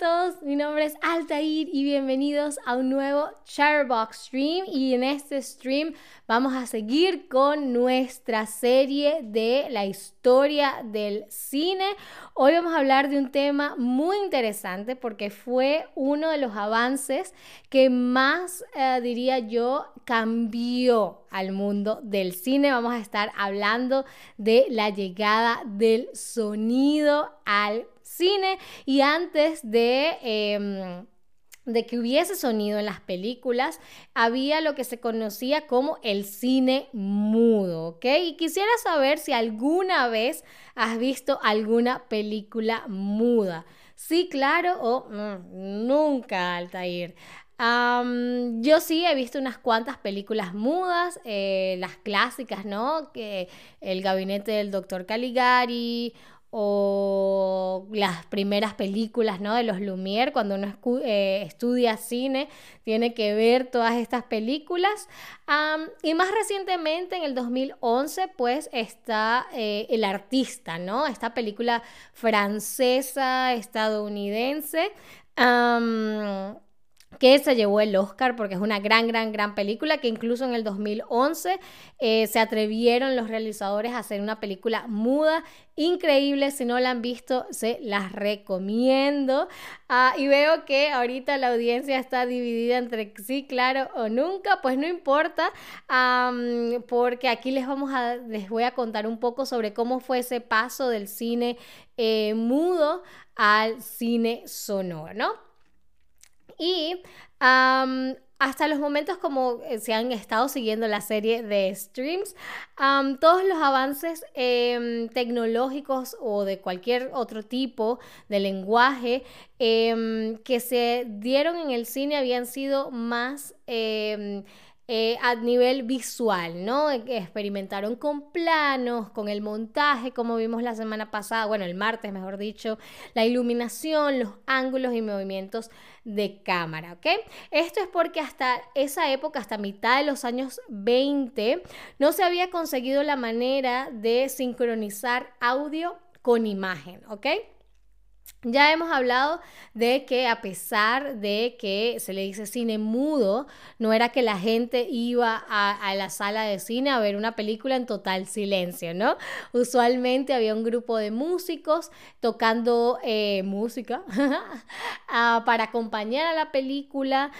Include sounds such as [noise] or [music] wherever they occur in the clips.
todos, mi nombre es Altair y bienvenidos a un nuevo Charbox Stream y en este stream vamos a seguir con nuestra serie de la historia del cine. Hoy vamos a hablar de un tema muy interesante porque fue uno de los avances que más, eh, diría yo, cambió al mundo del cine. Vamos a estar hablando de la llegada del sonido al cine y antes de... Em, de que hubiese sonido en las películas, había lo que se conocía como el cine mudo, ¿ok? Y quisiera saber si alguna vez has visto alguna película muda. Sí, claro, o mm, nunca, Altair. yo sí he visto unas cuantas películas mudas, eh, las clásicas, ¿no? Que El gabinete del doctor Caligari o las primeras películas ¿no? de los Lumière, cuando uno eh, estudia cine, tiene que ver todas estas películas. y más recientemente, en el 2011, pues está eh, El Artista, ¿no? Esta película francesa, estadounidense que se llevó el Oscar porque es una gran, gran, gran película que incluso en el 2011 eh, se atrevieron los realizadores a hacer una película muda, increíble, si no la han visto, se las recomiendo. Ah, y veo que ahorita la audiencia está dividida entre sí, claro o nunca, pues no importa, porque aquí les, vamos a, les voy a contar un poco sobre cómo fue ese paso del cine eh, mudo al cine sonoro, ¿no? Y hasta los momentos como eh, se han estado siguiendo la serie de streams, todos los avances em, tecnológicos o de cualquier otro tipo de lenguaje em, que se dieron en el cine habían sido más... Em, eh, a nivel visual, ¿no? Experimentaron con planos, con el montaje, como vimos la semana pasada, bueno, el martes, mejor dicho, la iluminación, los ángulos y movimientos de cámara, ¿ok? Esto es porque hasta esa época, hasta mitad de los años 20, no se había conseguido la manera de sincronizar audio con imagen, ¿ok? Ya hemos hablado de que a pesar de que se le dice cine mudo, no era que la gente iba a, la sala de cine a ver una película en total silencio, ¿no? Usualmente había un grupo de músicos tocando eh, música [laughs] ah, para acompañar a la película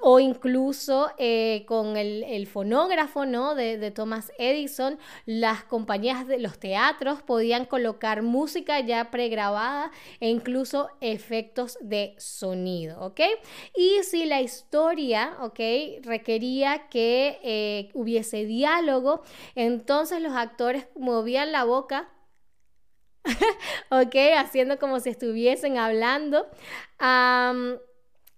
o incluso eh, con el, fonógrafo, ¿no? De, de Thomas Edison, las compañías de los teatros podían colocar música ya pregrabada e incluso efectos de sonido, ¿ok? Y si la historia, ¿ok? Requería que eh, hubiese diálogo, entonces los actores movían la boca [laughs] ¿ok? Haciendo como si estuviesen hablando.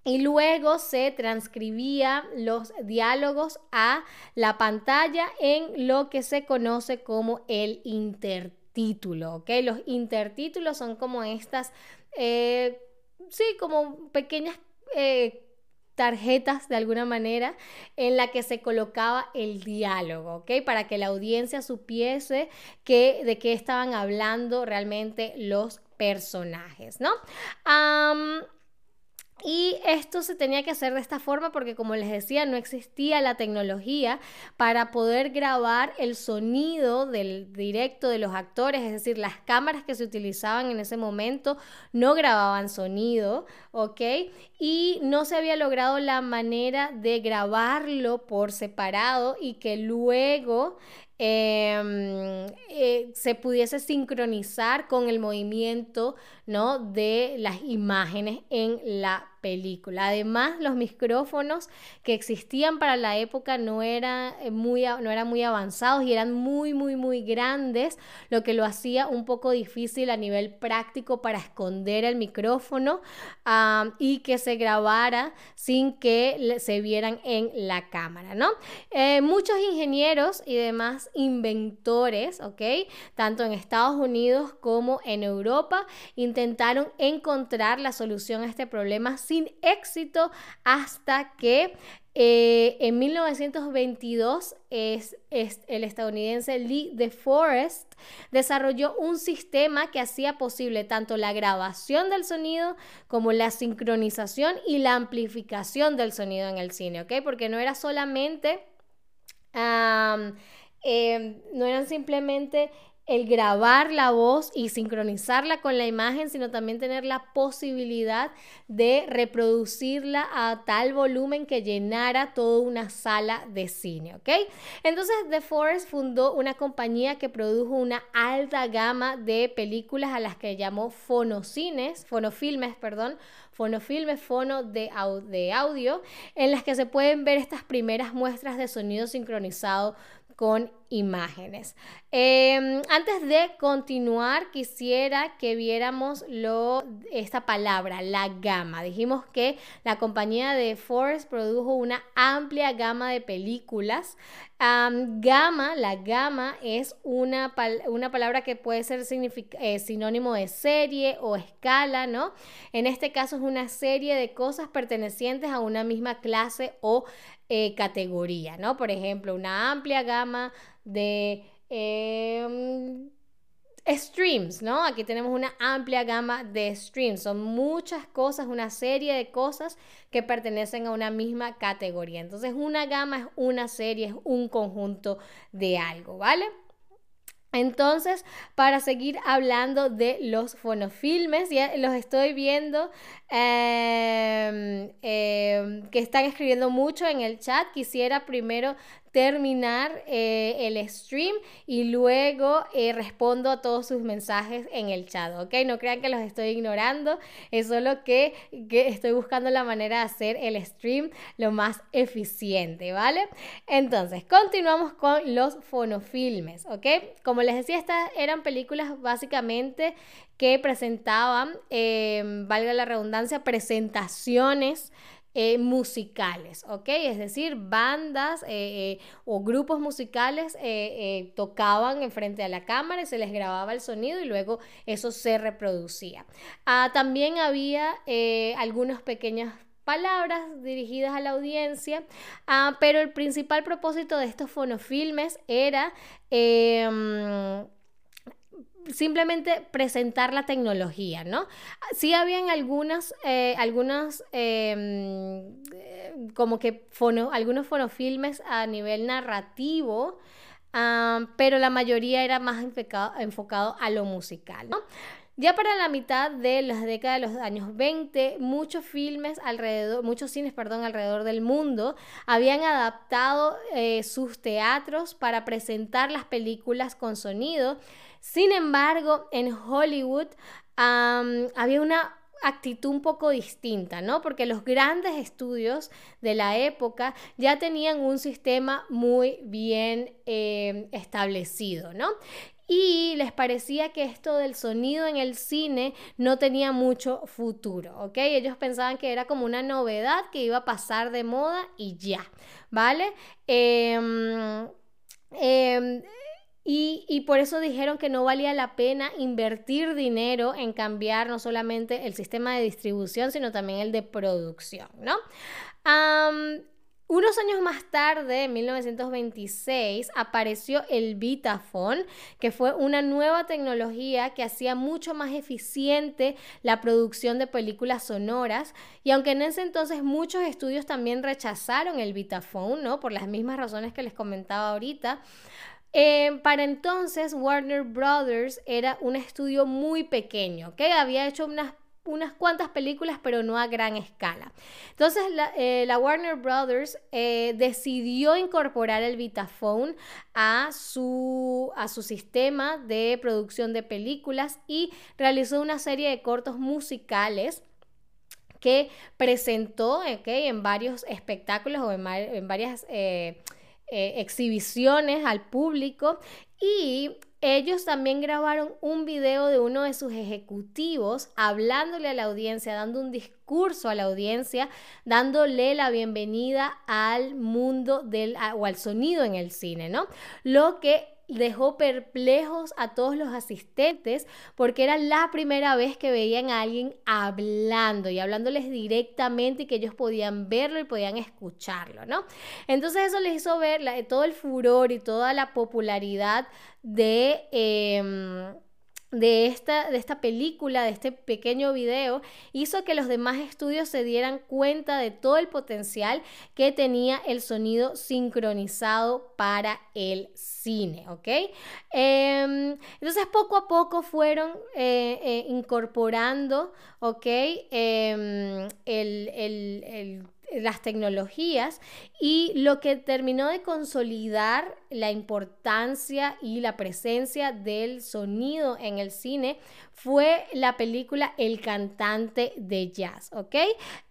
y luego se transcribía los diálogos a la pantalla en lo que se conoce como el intertítulo título, ¿ok? Los intertítulos son como estas, eh, sí, como pequeñas eh, tarjetas de alguna manera en la que se colocaba el diálogo, ¿ok? Para que la audiencia supiese que, de qué estaban hablando realmente los personajes, ¿no? Y esto se tenía que hacer de esta forma porque, como les decía, no existía la tecnología para poder grabar el sonido del directo de los actores, es decir, las cámaras que se utilizaban en ese momento no grababan sonido, ¿ok? Y no se había logrado la manera de grabarlo por separado y que luego Em, eh, se pudiese sincronizar con el movimiento ¿no? de las imágenes en la película. Además, los micrófonos que existían para la época no, eh, muy, no eran muy avanzados y eran muy, muy, muy grandes, lo que lo hacía un poco difícil a nivel práctico para esconder el micrófono y que se grabara sin que se vieran en la cámara, ¿no? Eh, muchos ingenieros y demás inventores, ¿ok? Tanto en Estados Unidos como en Europa, intentaron encontrar la solución a este problema sin sin éxito hasta que eh, en 1922 es, el estadounidense Lee DeForest desarrolló un sistema que hacía posible tanto la grabación del sonido como la sincronización y la amplificación del sonido en el cine, ¿ok? Porque no era solamente, em, no eran simplemente el grabar la voz y sincronizarla con la imagen, sino también tener la posibilidad de reproducirla a tal volumen que llenara toda una sala de cine, ¿ok? Entonces The Forest fundó una compañía que produjo una alta gama de películas a las que llamó fonocines, fonofilmes, perdón, fonofilmes, fono de, de audio, en las que se pueden ver estas primeras muestras de sonido sincronizado con imágenes. Em, antes de continuar, quisiera que viéramos lo, esta palabra, la gama. Dijimos que la compañía de Forest produjo una amplia gama de películas. gama, la gama es una, una palabra que puede ser eh, sinónimo de serie o escala, ¿no? En este caso es una serie de cosas pertenecientes a una misma clase o eh, categoría, ¿no? Por ejemplo, una amplia gama de em, streams, ¿no? Aquí tenemos una amplia gama de streams. Son muchas cosas, una serie de cosas que pertenecen a una misma categoría. Entonces, una gama es una serie, es un conjunto de algo, ¿vale? Entonces, para seguir hablando de los fonofilmes, ya los estoy viendo em, em, que están escribiendo mucho en el chat. Quisiera primero terminar eh, el stream y luego eh, respondo a todos sus mensajes en el chat, ¿ok? No crean que los estoy ignorando, es solo que, que estoy buscando la manera de hacer el stream lo más eficiente, ¿vale? Entonces, continuamos con los fonofilmes, ¿ok? Como les decía, estas eran películas básicamente que presentaban, eh, valga la redundancia, presentaciones eh, musicales, ¿ok? Es decir, bandas eh, eh, o grupos musicales tocaban enfrente a la cámara y se les grababa el sonido y luego eso se reproducía. Ah, también había algunas pequeñas palabras dirigidas a la audiencia, ah, pero el principal propósito de estos fonofilmes era em, simplemente presentar la tecnología, ¿no? Sí habían algunas, eh, em, como que algunos fonofilmes a nivel narrativo, pero la mayoría era más enfocado, enfocado a lo musical. Ya para la mitad de las décadas de los años 20, muchos filmes alrededor, muchos cines, perdón, alrededor del mundo habían adaptado eh, sus teatros para presentar las películas con sonido. Sin embargo, en Hollywood había una actitud un poco distinta, ¿no? Porque los grandes estudios de la época ya tenían un sistema muy bien eh, establecido, ¿no? y les parecía que esto del sonido en el cine no tenía mucho futuro, ¿ok? Ellos pensaban que era como una novedad que iba a pasar de moda y ya, ¿vale? Em, em, y, y, por eso dijeron que no valía la pena invertir dinero en cambiar no solamente el sistema de distribución, sino también el de producción, ¿no? Unos años más tarde, en 1926, apareció el Vitaphone, que fue una nueva tecnología que hacía mucho más eficiente la producción de películas sonoras. Y aunque en ese entonces muchos estudios también rechazaron el Vitaphone, ¿no? Por las mismas razones que les comentaba ahorita. Eh, para entonces, Warner Brothers era un estudio muy pequeño, que había hecho unas unas cuantas películas, pero no a gran escala. Entonces, la, eh, Warner Brothers eh, decidió incorporar el Vitaphone a su, a su sistema de producción de películas y realizó una serie de cortos musicales que presentó en varios espectáculos o en, varias exhibiciones al público y ellos también grabaron un video de uno de sus ejecutivos hablándole a la audiencia, dando un discurso a la audiencia, dándole la bienvenida al mundo del o al sonido en el cine, ¿no? Lo que dejó perplejos a todos los asistentes porque era la primera vez que veían a alguien hablando y hablándoles directamente y que ellos podían verlo y podían escucharlo, ¿no? Entonces eso les hizo ver todo el furor y toda la popularidad de... Em, de esta, de esta película, de este pequeño video, hizo que los demás estudios se dieran cuenta de todo el potencial que tenía el sonido sincronizado para el cine, ¿ok? Em, entonces poco a poco fueron eh, eh, incorporando, ¿ok? Em, el las tecnologías y lo que terminó de consolidar la importancia y la presencia del sonido en el cine fue la película El cantante de jazz, ¿ok?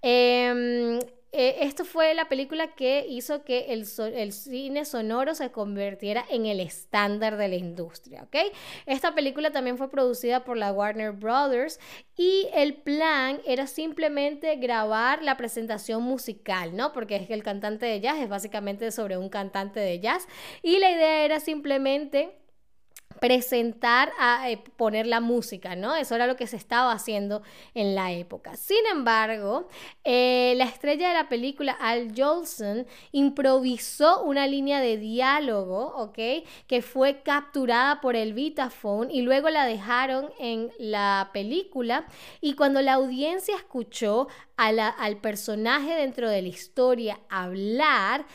Em, eh, esto fue la película que hizo que el, el, cine sonoro se convirtiera en el estándar de la industria, ¿ok? Esta película también fue producida por la Warner Brothers y el plan era simplemente grabar la presentación musical, ¿no? Porque es que el cantante de jazz es básicamente sobre un cantante de jazz y la idea era simplemente presentar, a eh, poner la música, ¿no? Eso era lo que se estaba haciendo en la época. Sin embargo, eh, la estrella de la película, Al Jolson, improvisó una línea de diálogo, ¿ok? Que fue capturada por el Vitaphone y luego la dejaron en la película y cuando la audiencia escuchó al personaje dentro de la historia hablar,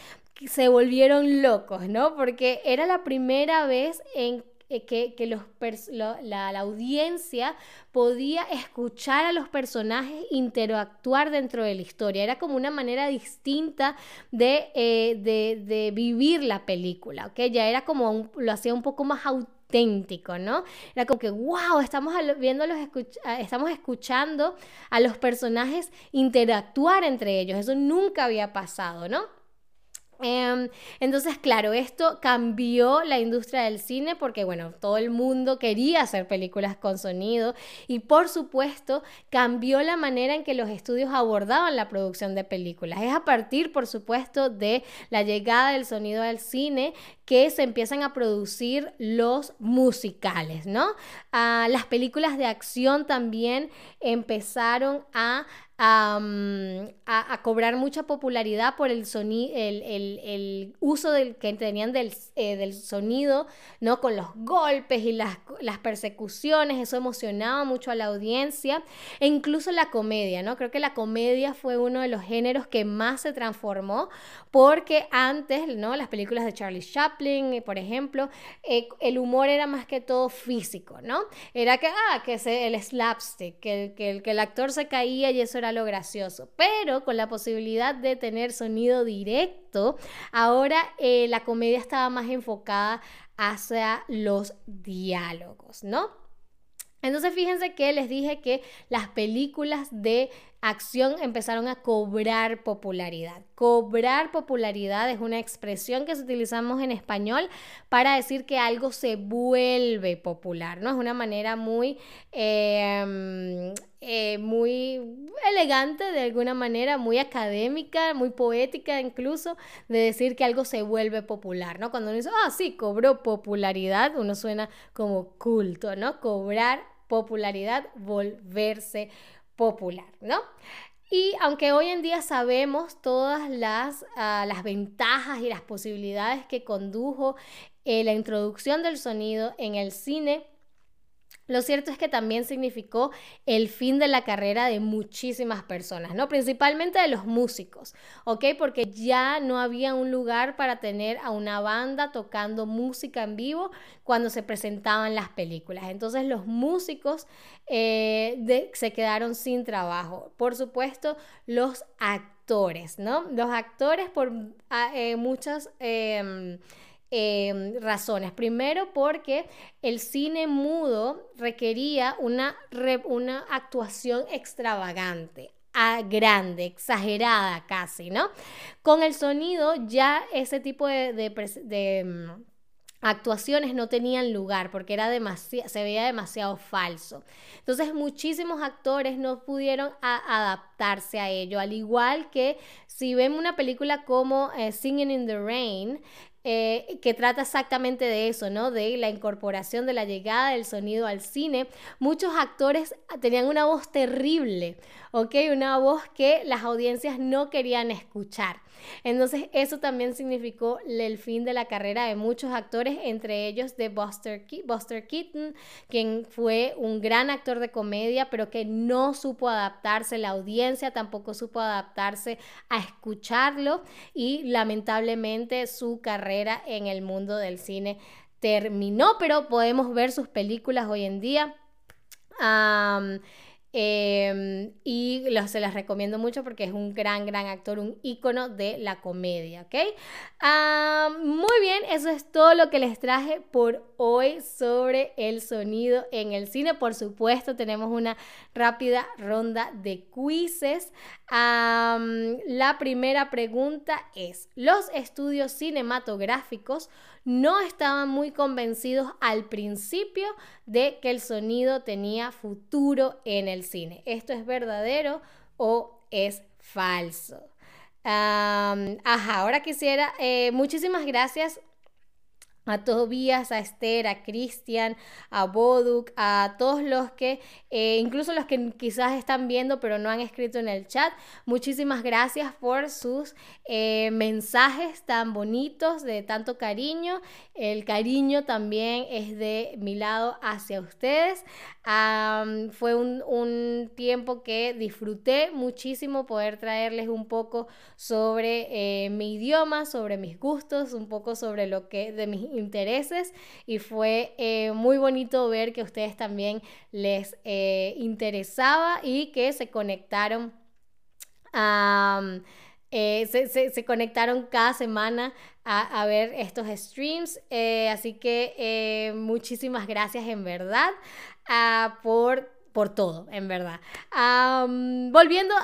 se volvieron locos, ¿no? Porque era la primera vez en eh, que, los la, audiencia podía escuchar a los personajes interactuar dentro de la historia. Era como una manera distinta de, eh, vivir la película, ¿ok? Ya era como, lo hacía un poco más auténtico, ¿no? Era como que, wow, estamos, viendo los estamos escuchando a los personajes interactuar entre ellos. Eso nunca había pasado, ¿no? Em, entonces, claro, esto cambió la industria del cine porque, bueno, todo el mundo quería hacer películas con sonido y, por supuesto, cambió la manera en que los estudios abordaban la producción de películas. Es a partir, por supuesto, de la llegada del sonido al cine que se empiezan a producir los musicales, ¿no? Ah, las películas de acción también empezaron a a, cobrar mucha popularidad por el, sonido, el, uso del, que tenían del, eh, del, sonido, ¿no? Con los golpes y las, las, persecuciones, eso emocionaba mucho a la audiencia, e incluso la comedia, ¿no? Creo que la comedia fue uno de los géneros que más se transformó, porque antes, ¿no? Las películas de Charlie Chaplin, eh, por ejemplo, eh, el humor era más que todo físico, ¿no? Era que, ah, que el slapstick, que, que, que el actor se caía y eso era lo gracioso, pero con la posibilidad de tener sonido directo, ahora eh, la comedia estaba más enfocada hacia los diálogos, ¿no? Entonces fíjense que les dije que las películas de acción empezaron a cobrar popularidad. Cobrar popularidad es una expresión que utilizamos en español para decir que algo se vuelve popular, ¿no? Es una manera muy, em, eh, muy elegante de alguna manera, muy académica, muy poética incluso, de decir que algo se vuelve popular, ¿no? Cuando uno dice, ah, sí, cobró popularidad, uno suena como culto, ¿no? Cobrar popularidad, volverse popular, ¿no? Y aunque hoy en día sabemos todas las, ah, las ventajas y las posibilidades que condujo eh, la introducción del sonido en el cine, lo cierto es que también significó el fin de la carrera de muchísimas personas, ¿no? Principalmente de los músicos, ¿ok? Porque ya no había un lugar para tener a una banda tocando música en vivo cuando se presentaban las películas. Entonces los músicos eh, se quedaron sin trabajo. Por supuesto, los actores, ¿no? Los actores por ah, eh, muchas... Em, Em, razones. Primero porque el cine mudo requería una, una actuación extravagante, grande, exagerada casi, ¿no? Con el sonido ya ese tipo de, mm, actuaciones no tenían lugar porque era se veía demasiado falso. Entonces muchísimos actores no pudieron adaptarse a ello, al igual que si ven una película como eh, Singing in the Rain, eh, que trata exactamente de eso, ¿no? De la incorporación de la llegada del sonido al cine. Muchos actores tenían una voz terrible, ¿ok? Una voz que las audiencias no querían escuchar. Entonces eso también significó el fin de la carrera de muchos actores, entre ellos de Buster, Buster Keaton, quien fue un gran actor de comedia, pero que no supo adaptarse, la audiencia tampoco supo adaptarse a escucharlo y lamentablemente su carrera en el mundo del cine terminó, pero podemos ver sus películas hoy en día. Em, y se las recomiendo mucho porque es un gran, gran actor, un ícono de la comedia, ¿ok? muy bien, eso es todo lo que les traje por hoy sobre el sonido en el cine. Por supuesto, tenemos una rápida ronda de quizzes. la primera pregunta es, ¿los estudios cinematográficos no estaban muy convencidos al principio de que el sonido tenía futuro en el cine. ¿Esto es verdadero o es falso? ajá, ahora quisiera, eh, muchísimas gracias a Tobías, a Esther, a Cristian, a Boduk, a todos los que, eh, incluso los que quizás están viendo pero no han escrito en el chat. Muchísimas gracias por sus eh, mensajes tan bonitos, de tanto cariño. El cariño también es de mi lado hacia ustedes. fue un, un, tiempo que disfruté muchísimo poder traerles un poco sobre eh, mi idioma, sobre mis gustos, un poco sobre lo que de mis intereses y fue eh, muy bonito ver que a ustedes también les eh, interesaba y que se conectaron. Eh, se, conectaron cada semana a, ver estos streams. así que muchísimas gracias en verdad ah, por por todo, en verdad. volviendo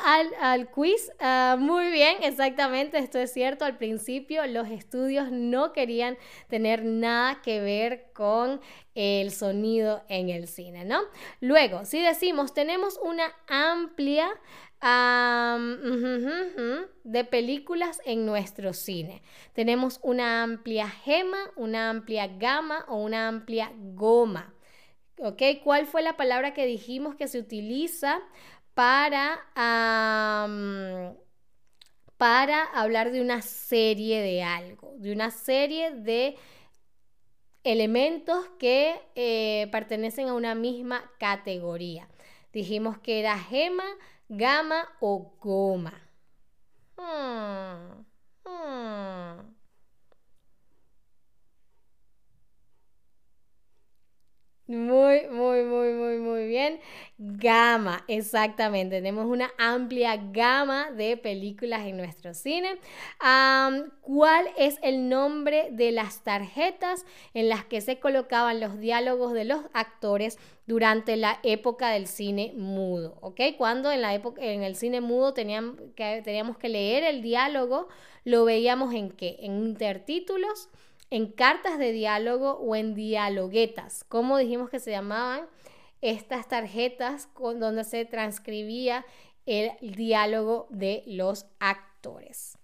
al, quiz, ah, muy bien, exactamente, esto es cierto. Al principio los estudios no querían tener nada que ver con el sonido en el cine, ¿no? Luego, si decimos, tenemos una amplia de películas en nuestro cine. Tenemos una amplia gema, una amplia gama o una amplia goma. ¿Ok? ¿Cuál fue la palabra que dijimos que se utiliza para, para hablar de una serie de algo? De una serie de elementos que eh, pertenecen a una misma categoría. Dijimos que era gema, gama o goma. Hmm, hmm. Muy, muy, muy, muy, muy bien. Gama, exactamente. Tenemos una amplia gama de películas en nuestro cine. ¿Cuál es el nombre de las tarjetas en las que se colocaban los diálogos de los actores durante la época del cine mudo? ¿Ok? Cuando en la época, en el cine mudo teníamos que, leer el diálogo, lo veíamos en qué? En intertítulos en cartas de diálogo o en dialoguetas, como dijimos que se llamaban estas tarjetas con, donde se transcribía el diálogo de los actores.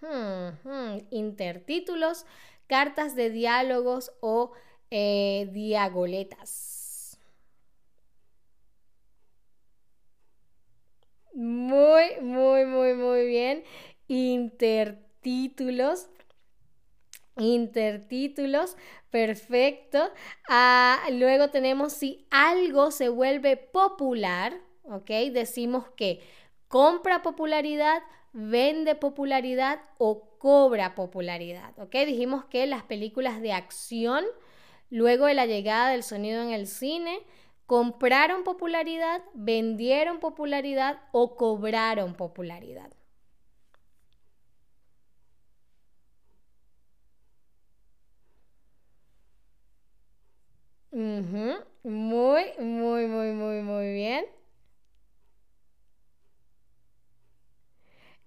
Hmm, hmm, intertítulos, cartas de diálogos o eh, diagoletas. Muy, muy, muy, muy bien. Intertítulos intertítulos, perfecto. Ah, luego tenemos si algo se vuelve popular, ¿ok? Decimos que compra popularidad, vende popularidad o cobra popularidad, ¿ok? Dijimos que las películas de acción, luego de la llegada del sonido en el cine, compraron popularidad, vendieron popularidad o cobraron popularidad. Muy, muy, muy, muy, muy bien.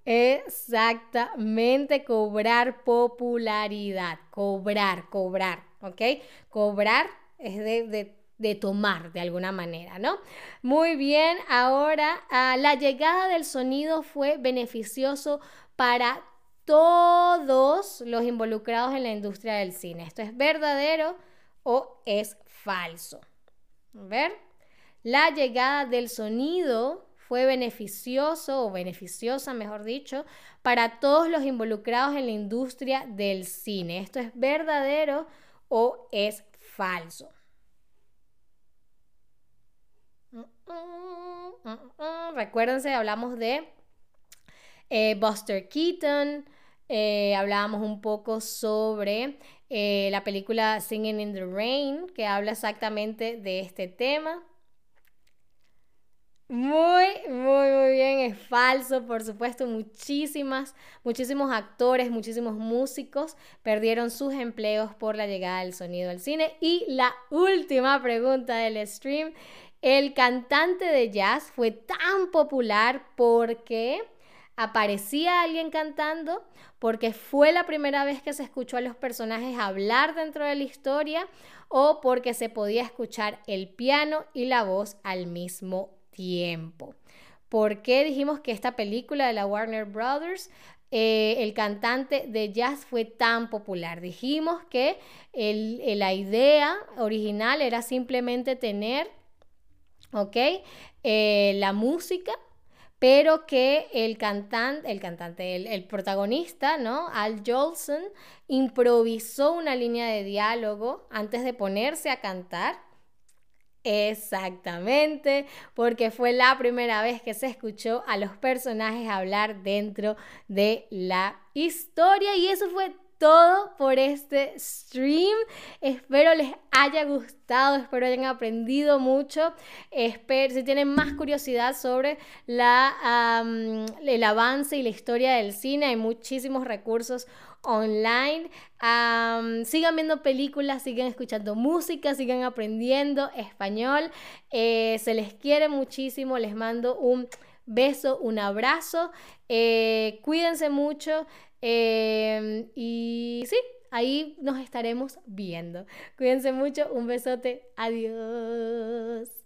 Exactamente, cobrar popularidad, cobrar, cobrar, ¿ok? Cobrar es de, tomar de alguna manera, ¿no? Muy bien, ahora ah, la llegada del sonido fue beneficioso para todos los involucrados en la industria del cine. ¿Esto es verdadero o es falso? Ver, la llegada del sonido fue beneficioso o beneficiosa, mejor dicho, para todos los involucrados en la industria del cine. ¿Esto es verdadero o es falso? Recuérdense, hablamos de eh, Buster Keaton, eh, hablábamos un poco sobre eh, la película Singing in the Rain, que habla exactamente de este tema. Muy, muy, muy bien, es falso, por supuesto, muchísimas, muchísimos actores, muchísimos músicos perdieron sus empleos por la llegada del sonido al cine. Y la última pregunta del stream, el cantante de jazz fue tan popular porque aparecía alguien cantando, porque fue la primera vez que se escuchó a los personajes hablar dentro de la historia o porque se podía escuchar el piano y la voz al mismo tiempo. ¿Por qué dijimos que esta película de la Warner Brothers, eh, el cantante de jazz fue tan popular? Dijimos que la idea original era simplemente tener, ¿ok? Eh, la música pero que el cantante, el cantante, el, protagonista, ¿no? Al Jolson, improvisó una línea de diálogo antes de ponerse a cantar. Exactamente, porque fue la primera vez que se escuchó a los personajes hablar dentro de la historia y eso fue todo por este stream. Espero les haya gustado, espero hayan aprendido mucho. Espero, si tienen más curiosidad sobre el avance y la historia del cine, hay muchísimos recursos online. sigan viendo películas, sigan escuchando música, sigan aprendiendo español. Eh, se les quiere muchísimo, les mando un beso, un abrazo. Eh, cuídense mucho. Em, y sí, ahí nos estaremos viendo. Cuídense mucho, un besote, adiós.